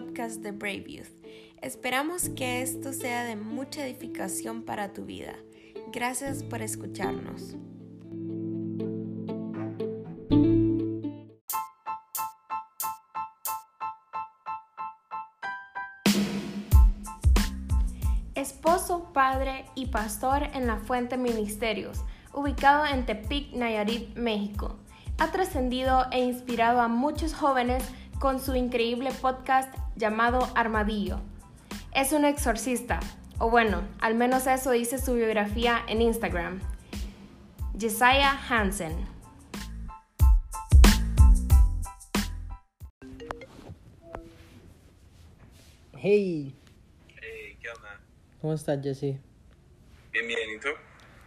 de Brave Youth. Esperamos que esto sea de mucha edificación para tu vida. Gracias por escucharnos. Esposo, padre y pastor en la Fuente Ministerios, ubicado en Tepic, Nayarit, México. Ha trascendido e inspirado a muchos jóvenes con su increíble podcast llamado Armadillo. Es un exorcista, o bueno, al menos eso dice su biografía en Instagram. Jesiah Hansen. Hey, Hey, ¿qué onda? ¿cómo estás, Jesse? Bien, bien, ¿y tú?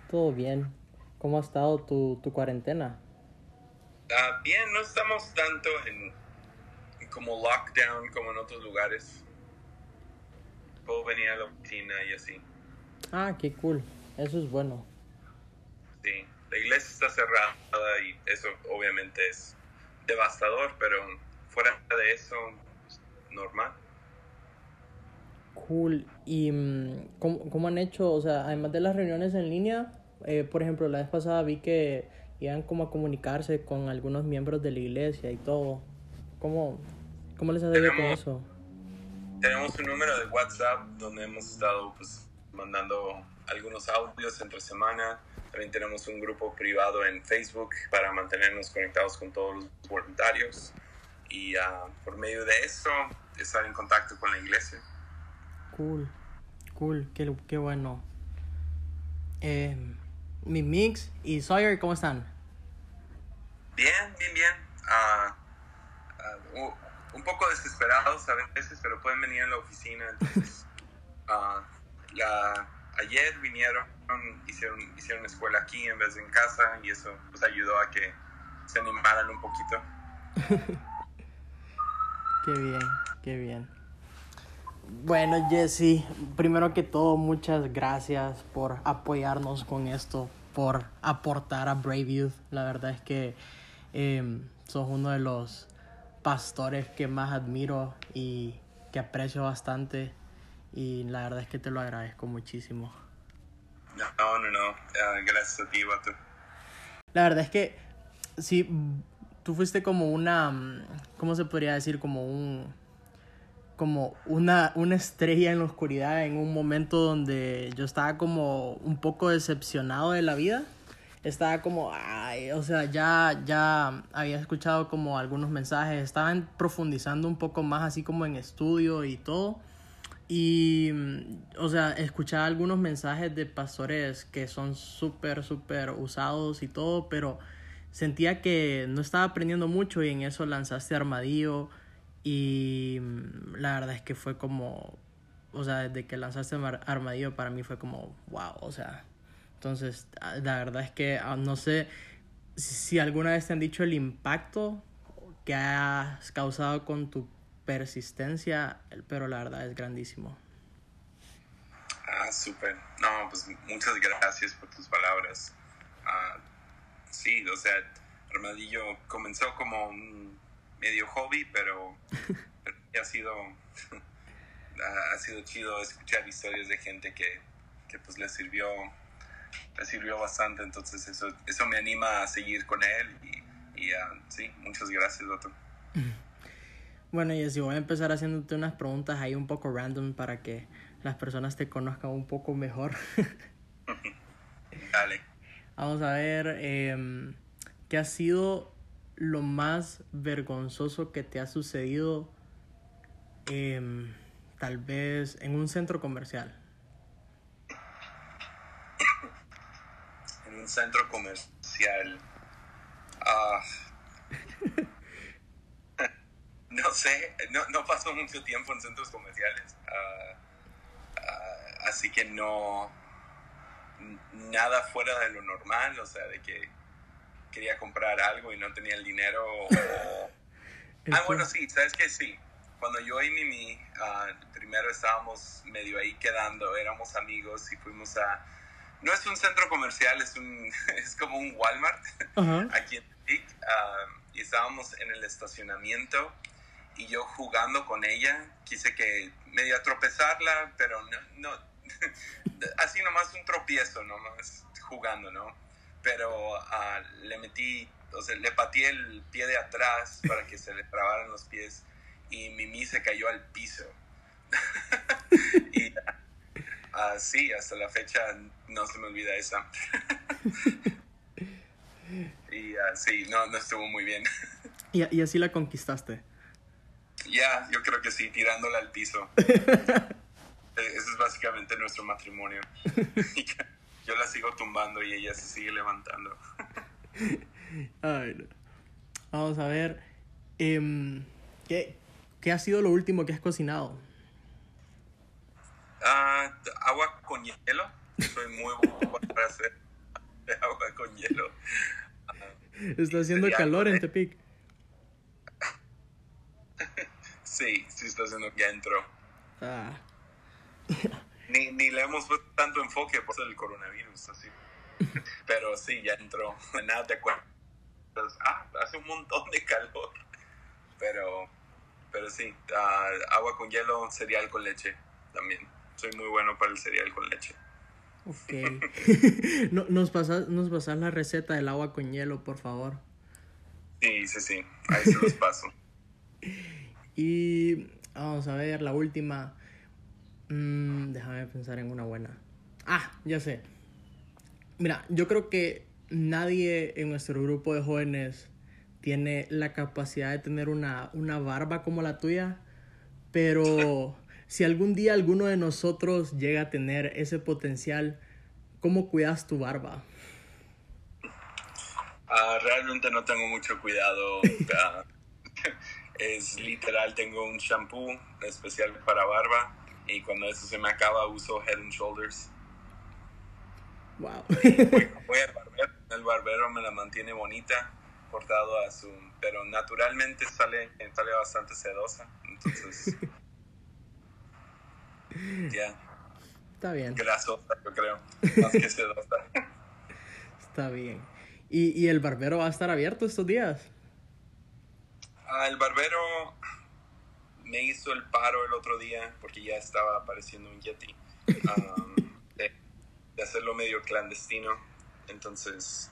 ¿Todo bien? ¿Cómo ha estado tu, tu cuarentena? Ah, bien, no estamos tanto en como lockdown como en otros lugares. Puedo venir a la oficina y así. Ah, qué cool. Eso es bueno. Sí, la iglesia está cerrada y eso obviamente es devastador, pero fuera de eso, normal. Cool. ¿Y mm, ¿cómo, cómo han hecho? O sea, además de las reuniones en línea, eh, por ejemplo, la vez pasada vi que iban como a comunicarse con algunos miembros de la iglesia y todo. ¿Cómo, cómo les ha ido con eso? Tenemos un número de WhatsApp donde hemos estado pues mandando algunos audios entre semana. También tenemos un grupo privado en Facebook para mantenernos conectados con todos los voluntarios. Y ah, por medio de eso, estar en contacto con la iglesia. Cool. Cool. Qué, qué bueno. Eh, mi Mix y Sawyer, ¿cómo están? Bien, bien, bien. Ah, ah, u- un poco desesperados a veces, pero pueden venir a la oficina. Entonces, ah, la, ayer vinieron, hicieron, hicieron escuela aquí en vez de en casa y eso pues, ayudó a que se animaran un poquito. Qué bien, qué bien. Bueno, Jesse, primero que todo, muchas gracias por apoyarnos con esto, por aportar a Brave Youth. La verdad es que eh, sos uno de los pastores que más admiro y que aprecio bastante. Y la verdad es que te lo agradezco muchísimo. No, no, no. ah, gracias a ti, vato. La verdad es que sí, tú fuiste como una, mm, ¿cómo se podría decir? Como un, como una, una estrella en la oscuridad en un momento donde yo estaba como un poco decepcionado de la vida. Estaba como, ay, o sea, ya, ya había escuchado como algunos mensajes, estaban profundizando un poco más así como en estudio y todo. Y, o sea, escuchaba algunos mensajes de pastores que son súper, súper usados y todo, pero sentía que no estaba aprendiendo mucho y en eso lanzaste Armadillo y mm, la verdad es que fue como, o sea, desde que lanzaste Armadillo para mí fue como, wow, o sea, entonces, ah, la verdad es que ah, no sé si, alguna vez te han dicho el impacto que has causado con tu persistencia, pero la verdad es grandísimo. Ah, súper. No, pues muchas gracias por tus palabras. Ah, sí, o sea, Armadillo comenzó como un medio hobby, pero, pero ha sido ha ha sido chido escuchar historias de gente que, que pues le sirvió le sirvió bastante, entonces eso eso me anima a seguir con él y, y ah, sí, muchas gracias, Otto. Bueno, y así voy a empezar haciéndote unas preguntas ahí un poco random para que las personas te conozcan un poco mejor. Dale. Vamos a ver, em, ¿qué ha sido lo más vergonzoso que te ha sucedido em, tal vez en un centro comercial? en un centro comercial. Ah. no sé, no, no paso mucho tiempo en centros comerciales. Ah, ah, así que no. Nada fuera de lo normal, o sea, de que quería comprar algo y no tenía el dinero. o- Ah, bueno, sí, sabes que sí. Cuando yo y Mimi primero estábamos medio ahí quedando, éramos amigos y fuimos a. No es un centro comercial, es, un, es como un Walmart aquí en Tepic, ah, y estábamos en el estacionamiento y yo jugando con ella, quise que media tropezarla, pero no, no así nomás un tropiezo, nomás jugando, ¿no? Pero ah, le metí, o sea, le pateé el pie de atrás para que se le trabaran los pies y Mimi se cayó al piso. y así, hasta la fecha no se me olvida esa. y así, no, no estuvo muy bien. y, y así la conquistaste. Ya, yo creo que sí, tirándola al piso. Eh, ese es básicamente nuestro matrimonio. yo la sigo tumbando y ella se sigue levantando. Ay, Vamos a ver. Em, ¿qué, ¿Qué ha sido lo último que has cocinado? Ah, agua con hielo. Soy muy bueno para hacer agua con hielo. Está haciendo calor en Tepic. Sí, sí está haciendo, ya entró. Ah. ni, ni le hemos puesto tanto enfoque por el coronavirus, así. Pero sí, ya entró. Nada te acuerdas. Ah, hace un montón de calor. Pero, pero sí, uh, agua con hielo, cereal con leche también. Soy muy bueno para el cereal con leche. Ok. no, nos, pasas, nos pasas la receta del agua con hielo, por favor. Sí, sí, sí. Ahí se los paso. Y vamos a ver, la última. Mm, déjame pensar en una buena. Ah, ya sé. Mira, yo creo que nadie en nuestro grupo de jóvenes tiene la capacidad de tener una, una barba como la tuya, pero si algún día alguno de nosotros llega a tener ese potencial, ¿cómo cuidas tu barba? Uh, realmente no tengo mucho cuidado. Uh, es literal, tengo un shampoo especial para barba y cuando eso se me acaba uso Head and Shoulders. Wow. voy, al barbero, el barbero me la mantiene bonita, cortado a su... Pero naturalmente sale, sale bastante sedosa, entonces... ya. Está bien. Grasosa, yo creo, más que sedosa. Está bien. ¿Y, ¿Y el barbero va a estar abierto estos días? Ah, el barbero me hizo el paro el otro día porque ya estaba apareciendo un Yeti. Um, de, hacerlo medio clandestino. Entonces,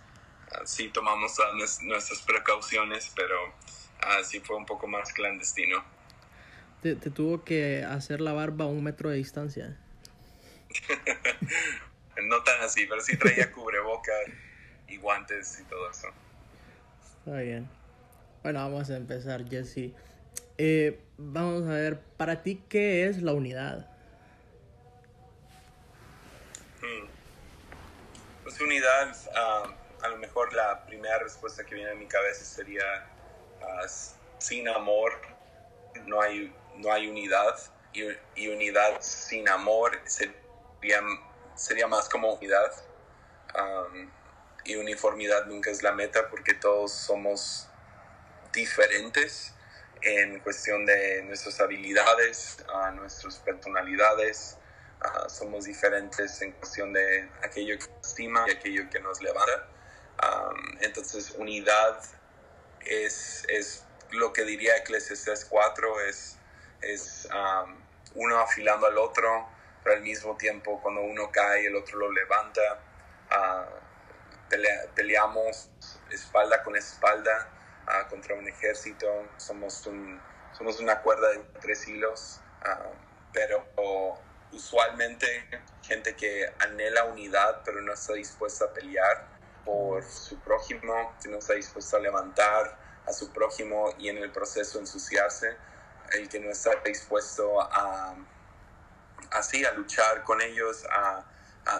uh, sí tomamos nuestras precauciones, pero uh, sí fue un poco más clandestino. Te, te, tuvo que hacer la barba a un metro de distancia. no tan así, pero sí traía cubreboca y guantes y todo eso. Está bien. Bueno, vamos a empezar, Jesse. Eh, vamos a ver, para ti, ¿qué es la unidad? Hmm. Pues unidad, uh, a lo mejor la primera respuesta que viene a mi cabeza sería, uh, sin amor no hay, no hay unidad, y, unidad sin amor sería, sería más como unidad. Um, y uniformidad nunca es la meta porque todos somos diferentes en cuestión de nuestras habilidades, a nuestras personalidades. somos diferentes en cuestión de aquello que nos estima y aquello que nos levanta. entonces, unidad es, es, lo que diría Eclesiastes 4, es, es uno afilando al otro, pero al mismo tiempo cuando uno cae, el otro lo levanta. peleamos espalda con espalda contra un ejército, somos, un, somos una cuerda de tres hilos, uh, pero usualmente gente que anhela unidad pero no está dispuesta a pelear por su prójimo, no está dispuesta a levantar a su prójimo y en el proceso ensuciarse, el que no está dispuesto a así a luchar con ellos, a,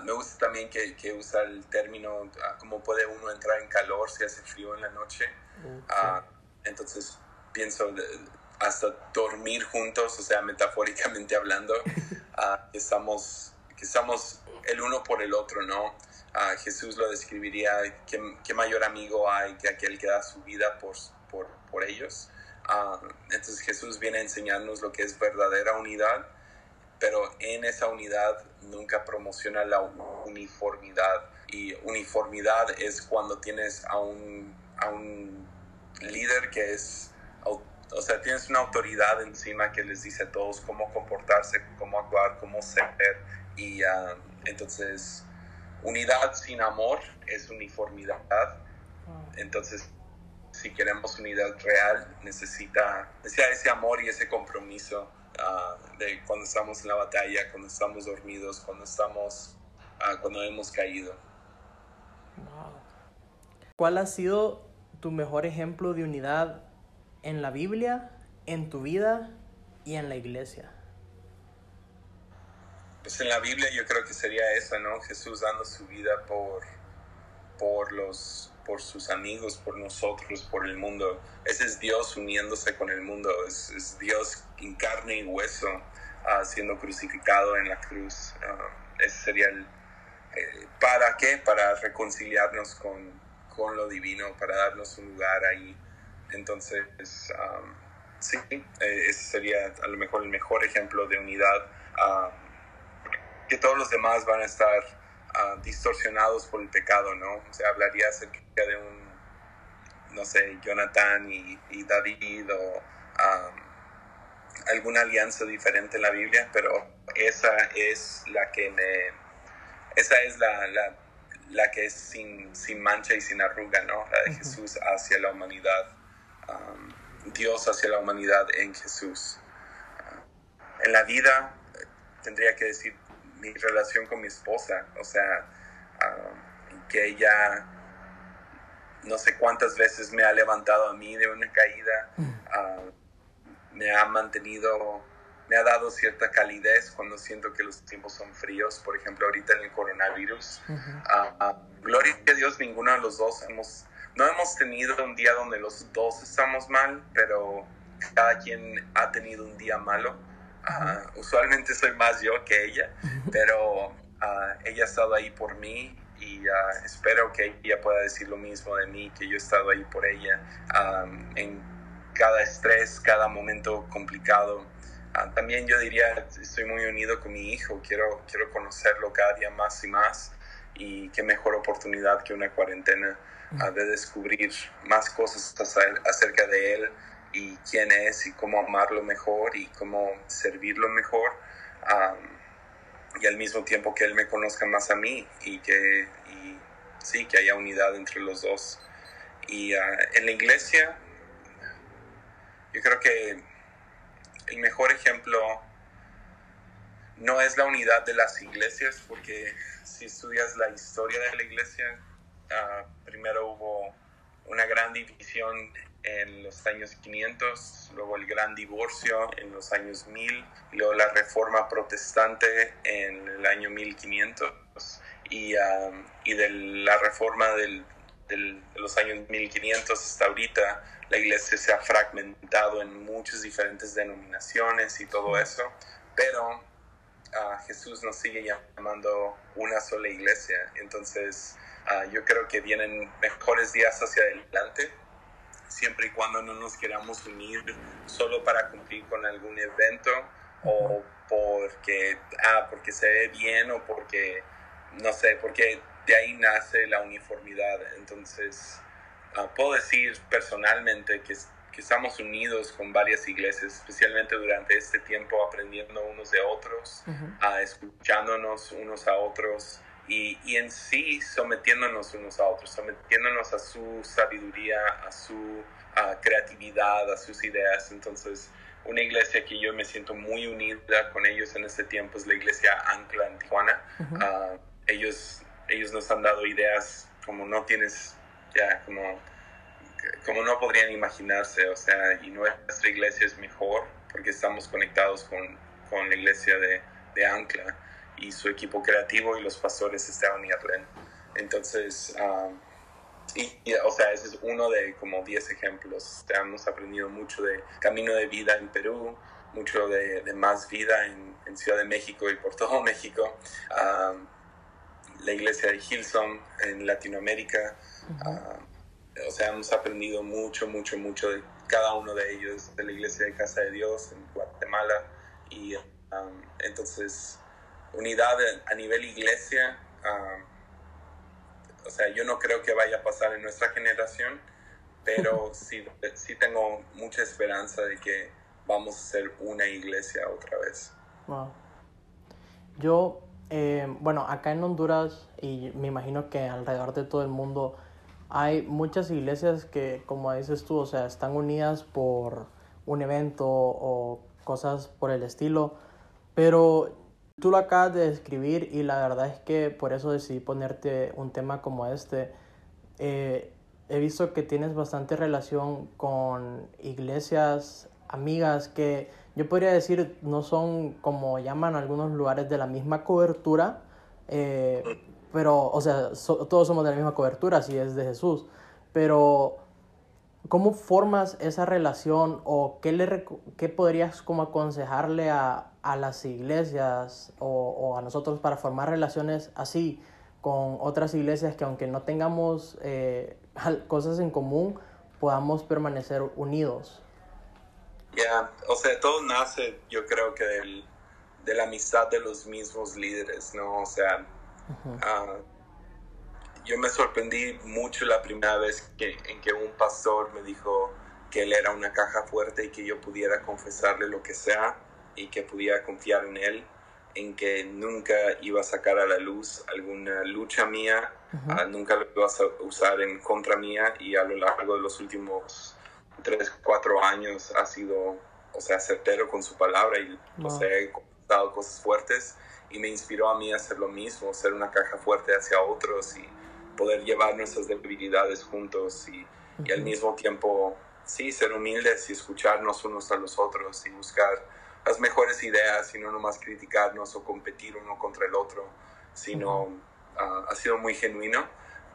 me gusta también que, que usa el término, cómo puede uno entrar en calor si hace frío en la noche. Ah, entonces pienso hasta dormir juntos, o sea, metafóricamente hablando, uh, que, estamos, que estamos el uno por el otro, ¿no? Uh, Jesús lo describiría, ¿qué, mayor amigo hay que aquel que da su vida por, por, por ellos? Entonces Jesús viene a enseñarnos lo que es verdadera unidad, pero en esa unidad nunca promociona la uniformidad. Y uniformidad es cuando tienes a un, a un líder que es o sea, tienes una autoridad encima que les dice a todos cómo comportarse, cómo actuar, cómo ser. Y ah, entonces, unidad sin amor es uniformidad. Entonces, si queremos unidad real, necesita, necesita ese amor y ese compromiso ah, de cuando estamos en la batalla, cuando estamos dormidos, cuando estamos, ah, cuando hemos caído. ¿Cuál ha sido tu mejor ejemplo de unidad en la Biblia, en tu vida y en la iglesia? Pues en la Biblia yo creo que sería eso, ¿no? Jesús dando su vida por, por, los, por sus amigos, por nosotros, por el mundo. Ese es Dios uniéndose con el mundo, es, Dios en carne y hueso uh, siendo crucificado en la cruz. Uh, ese sería el... Eh, ¿Para qué? Para reconciliarnos con, con lo divino, para darnos un lugar ahí entonces, sí, eh, ese sería a lo mejor el mejor ejemplo de unidad. que todos los demás van a estar ah, distorsionados por el pecado, ¿no? O sea, hablaría acerca de un, no sé, Jonathan y, David o alguna alianza diferente en la Biblia, pero esa es la que me, esa es la, la, que es sin, sin mancha y sin arruga, ¿no? La de Jesús hacia la humanidad. Um, Dios hacia la humanidad en Jesús. Uh, en la vida, tendría que decir mi relación con mi esposa, o sea, um, que ella no sé cuántas veces me ha levantado a mí de una caída, mm. uh, me ha mantenido, me ha dado cierta calidez cuando siento que los tiempos son fríos, por ejemplo, ahorita en el coronavirus. Uh, gloria a Dios, ninguno de los dos hemos no hemos tenido un día donde los dos estamos mal, pero cada quien ha tenido un día malo. Ah, usualmente soy más yo que ella, pero ah, ella ha estado ahí por mí y ah, espero que ella pueda decir lo mismo de mí, que yo he estado ahí por ella en cada estrés, cada momento complicado. también yo diría, estoy muy unido con mi hijo, quiero, quiero conocerlo cada día más y más y qué mejor oportunidad que una cuarentena de descubrir más cosas acerca de él y quién es y cómo amarlo mejor y cómo servirlo mejor. y al mismo tiempo que él me conozca más a mí y que sí, que haya unidad entre los dos. Y ah, en la iglesia, yo creo que el mejor ejemplo no es la unidad de las iglesias, porque si estudias la historia de la iglesia, Ah, primero hubo una gran división en los años 500, luego el gran divorcio en los años 1000, luego la reforma protestante en el año 1500 y, y de la reforma del, de los años 1500 hasta ahorita la iglesia se ha fragmentado en muchas diferentes denominaciones y todo eso, pero ah, Jesús nos sigue llamando una sola iglesia, entonces Ah, yo creo que vienen mejores días hacia adelante, siempre y cuando no nos queramos unir solo para cumplir con algún evento o porque, ah, porque se ve bien o porque, no sé, porque de ahí nace la uniformidad. Entonces, ah, puedo decir personalmente que, que, estamos unidos con varias iglesias, especialmente durante este tiempo, aprendiendo unos de otros, escuchándonos unos a otros y, en sí sometiéndonos unos a otros, sometiéndonos a su sabiduría, a su creatividad, a sus ideas. Entonces, una iglesia que yo me siento muy unida con ellos en este tiempo es la iglesia Ancla en Tijuana. Ah, ellos, ellos nos han dado ideas como no tienes, ya, como, como no podrían imaginarse, o sea, y nuestra iglesia es mejor porque estamos conectados con, con la iglesia de, de Ancla y su equipo creativo y los pastores Esteban y Arlen. Entonces, y, o sea, ese es uno de como 10 ejemplos. Hemos aprendido mucho de camino de vida en Perú, mucho de, de más vida en, en, Ciudad de México y por todo México. la iglesia de Hillsong en Latinoamérica. o sea, hemos aprendido mucho, mucho, mucho de cada uno de ellos, de la iglesia de Casa de Dios en Guatemala. Y entonces, unidad a nivel iglesia, o sea, yo no creo que vaya a pasar en nuestra generación, pero sí, sí tengo mucha esperanza de que vamos a ser una iglesia otra vez. Wow. Yo, eh, bueno, acá en Honduras y me imagino que alrededor de todo el mundo hay muchas iglesias que, como dices tú, o sea, están unidas por un evento o cosas por el estilo, pero tú lo acabas de describir y la verdad es que por eso decidí ponerte un tema como este. Eh, he visto que tienes bastante relación con iglesias amigas que yo podría decir no son como llaman algunos lugares de la misma cobertura, eh, pero, o sea, todos somos de la misma cobertura si es de Jesús, pero ¿cómo formas esa relación o qué, le, qué podrías como aconsejarle a, a las iglesias o, o, a nosotros para formar relaciones así con otras iglesias que aunque no tengamos eh, cosas en común, podamos permanecer unidos? Ya, o sea, todo nace, yo creo que del, de la amistad de los mismos líderes, ¿no? O sea, uh, yo me sorprendí mucho la primera vez que, en que un pastor me dijo que él era una caja fuerte y que yo pudiera confesarle lo que sea y que pudiera confiar en él, en que nunca iba a sacar a la luz alguna lucha mía, uh, nunca lo iba a usar en contra mía y a lo largo de los últimos tres, cuatro años ha sido, o sea, certero con su palabra y, wow. o sea, he dado cosas fuertes y me inspiró a mí a hacer lo mismo, ser una caja fuerte hacia otros y poder llevar nuestras debilidades juntos y, uh y al mismo tiempo, sí, ser humildes y escucharnos unos a los otros y buscar las mejores ideas y no nomás criticarnos o competir uno contra el otro, sino uh uh, ha sido muy genuino.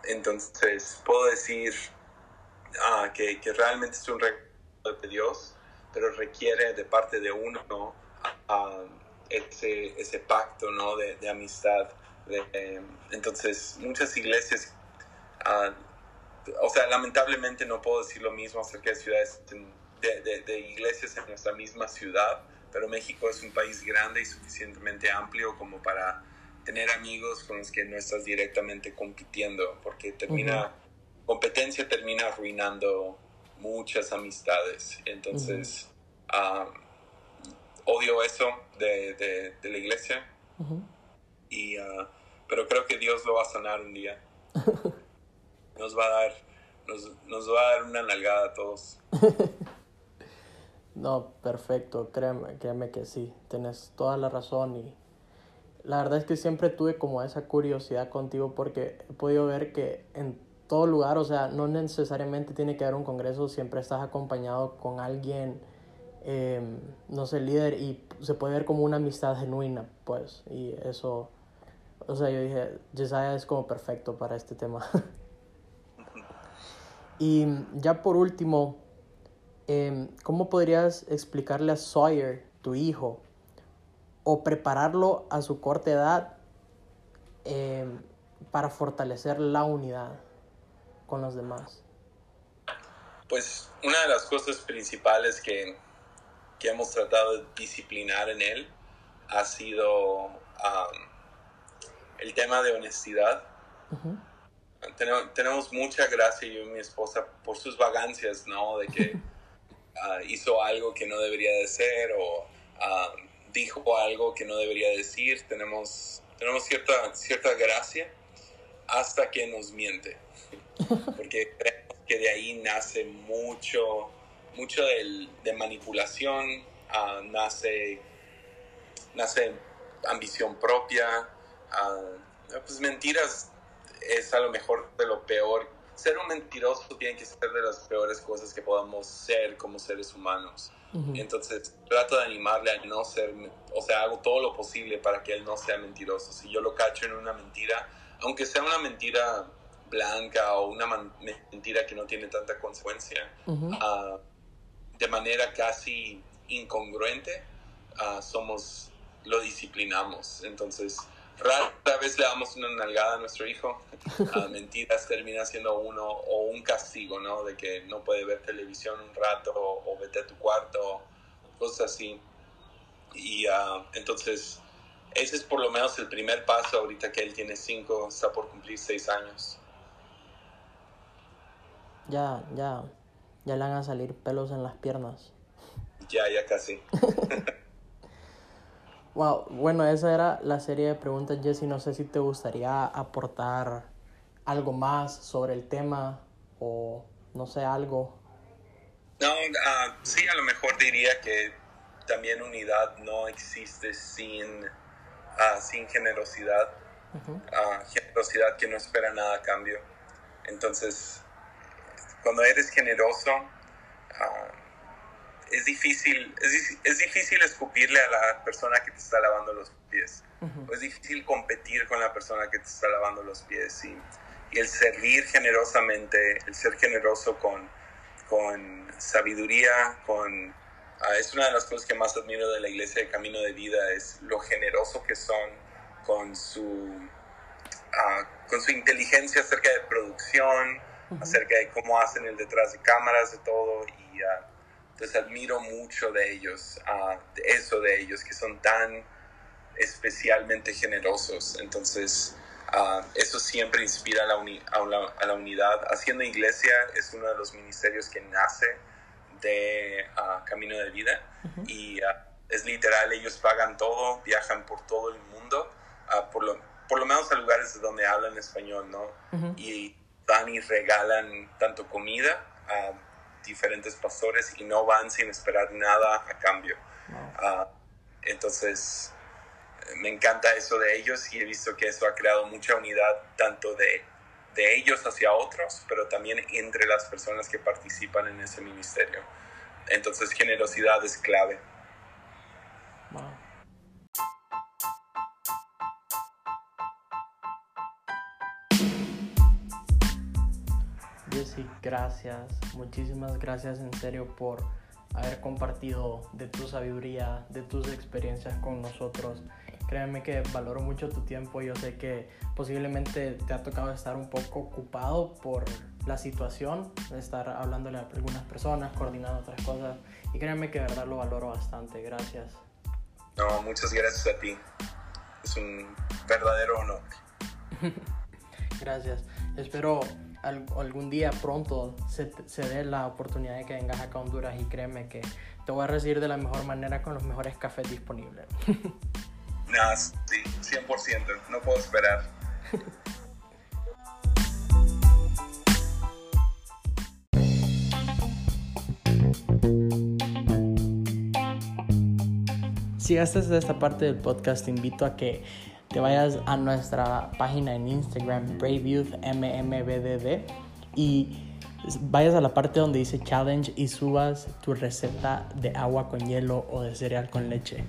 Entonces, puedo decir uh, que, que, realmente es un regalo de Dios, pero requiere de parte de uno ese, ese pacto ¿no? de, de amistad. Eh, entonces, muchas iglesias, o sea, lamentablemente no puedo decir lo mismo acerca de ciudades, de, de, de iglesias en nuestra misma ciudad, pero México es un país grande y suficientemente amplio como para tener amigos con los que no estás directamente compitiendo, porque termina, uh -huh. competencia termina arruinando muchas amistades. Entonces, uh -huh. um, odio eso de, de, de la iglesia, uh -huh. y, uh, pero creo que Dios lo va a sanar un día. Nos va a dar, nos, nos va a dar una nalgada a todos. No, perfecto, créeme, créeme que sí, tienes toda la razón y la verdad es que siempre tuve como esa curiosidad contigo porque he podido ver que en todo lugar, o sea, no necesariamente tiene que haber un congreso, siempre estás acompañado con alguien, eh, no sé, líder y se puede ver como una amistad genuina, pues, y eso, o sea, yo dije, Jesiah es como perfecto para este tema. y ya por último, eh, ¿cómo podrías explicarle a Sawyer, tu hijo, o prepararlo a su corta edad eh, para fortalecer la unidad con los demás? Pues una de las cosas principales que, que hemos tratado de disciplinar en él ha sido el tema de honestidad. Uh -huh. tenemos, tenemos, mucha gracia yo y mi esposa por sus vagancias, ¿no? De que uh, hizo algo que no debería de ser o uh, dijo algo que no debería decir. Tenemos, tenemos cierta, cierta gracia hasta que nos miente. Porque creemos que de ahí nace mucho, mucho del, de manipulación, uh, nace, nace ambición propia. Pues mentiras es a lo mejor de lo peor ser un mentiroso tiene que ser de las peores cosas que podamos ser como seres humanos. Uh -huh. Entonces, trato de animarle a no ser, o sea, hago todo lo posible para que él no sea mentiroso. Si yo lo cacho en una mentira, aunque sea una mentira blanca o una mentira que no tiene tanta consecuencia, uh -huh. uh, de manera casi incongruente, ah, somos, lo disciplinamos. Entonces, rara vez le damos una nalgada a nuestro hijo. A mentiras termina siendo uno o un castigo, ¿no? De que no puede ver televisión un rato o, o vete a tu cuarto, cosas así. Y uh, entonces, ese es por lo menos el primer paso ahorita que él tiene cinco, está por cumplir seis años. Ya, ya. Ya le van a salir pelos en las piernas. Ya, ya casi. wow, bueno, esa era la serie de preguntas, Jesse. No sé si te gustaría aportar algo más sobre el tema o no sé, algo. No, uh, sí, a lo mejor diría que también unidad no existe sin, uh, sin generosidad. Uh, generosidad que no espera nada a cambio. Entonces, cuando eres generoso, es, difícil, es, es, difícil escupirle a la persona que te está lavando los pies. Es difícil competir con la persona que te está lavando los pies. Y, y el servir generosamente, el ser generoso con, con sabiduría, con... Uh, es una de las cosas que más admiro de la iglesia de Camino de Vida, es lo generoso que son con su, uh, con su inteligencia acerca de producción, acerca de cómo hacen el detrás de cámaras, de todo. Y uh, entonces admiro mucho de ellos, de eso de ellos, que son tan especialmente generosos. Entonces, Uh, eso siempre inspira a la, a, la, unidad. Haciendo Iglesia es uno de los ministerios que nace de uh, Camino de Vida y uh, es literal, ellos pagan todo, viajan por todo el mundo, por, lo, por lo menos a lugares donde hablan español, ¿no? Y dan y regalan tanto comida diferentes pastores y no van sin esperar nada a cambio. entonces, me encanta eso de ellos y he visto que eso ha creado mucha unidad tanto de, de ellos hacia otros, pero también entre las personas que participan en ese ministerio. Entonces generosidad es clave. Jesse, gracias, muchísimas gracias en serio por haber compartido de tu sabiduría, de tus experiencias con nosotros. Créeme que valoro mucho tu tiempo. Yo sé que posiblemente te ha tocado estar un poco ocupado por la situación, de estar hablándole a algunas personas, coordinando otras cosas. Y créeme que de verdad lo valoro bastante. Gracias. No, muchas gracias a ti. Es un verdadero honor. gracias. Espero algún día pronto se, se dé la oportunidad de que vengas acá a Honduras y créeme que te voy a recibir de la mejor manera con los mejores cafés disponibles. Nada, sí, 100%, no puedo esperar. Si de esta parte del podcast, te invito a que te vayas a nuestra página en Instagram, Brave Youth MMBDD, y vayas a la parte donde dice challenge y subas tu receta de agua con hielo o de cereal con leche.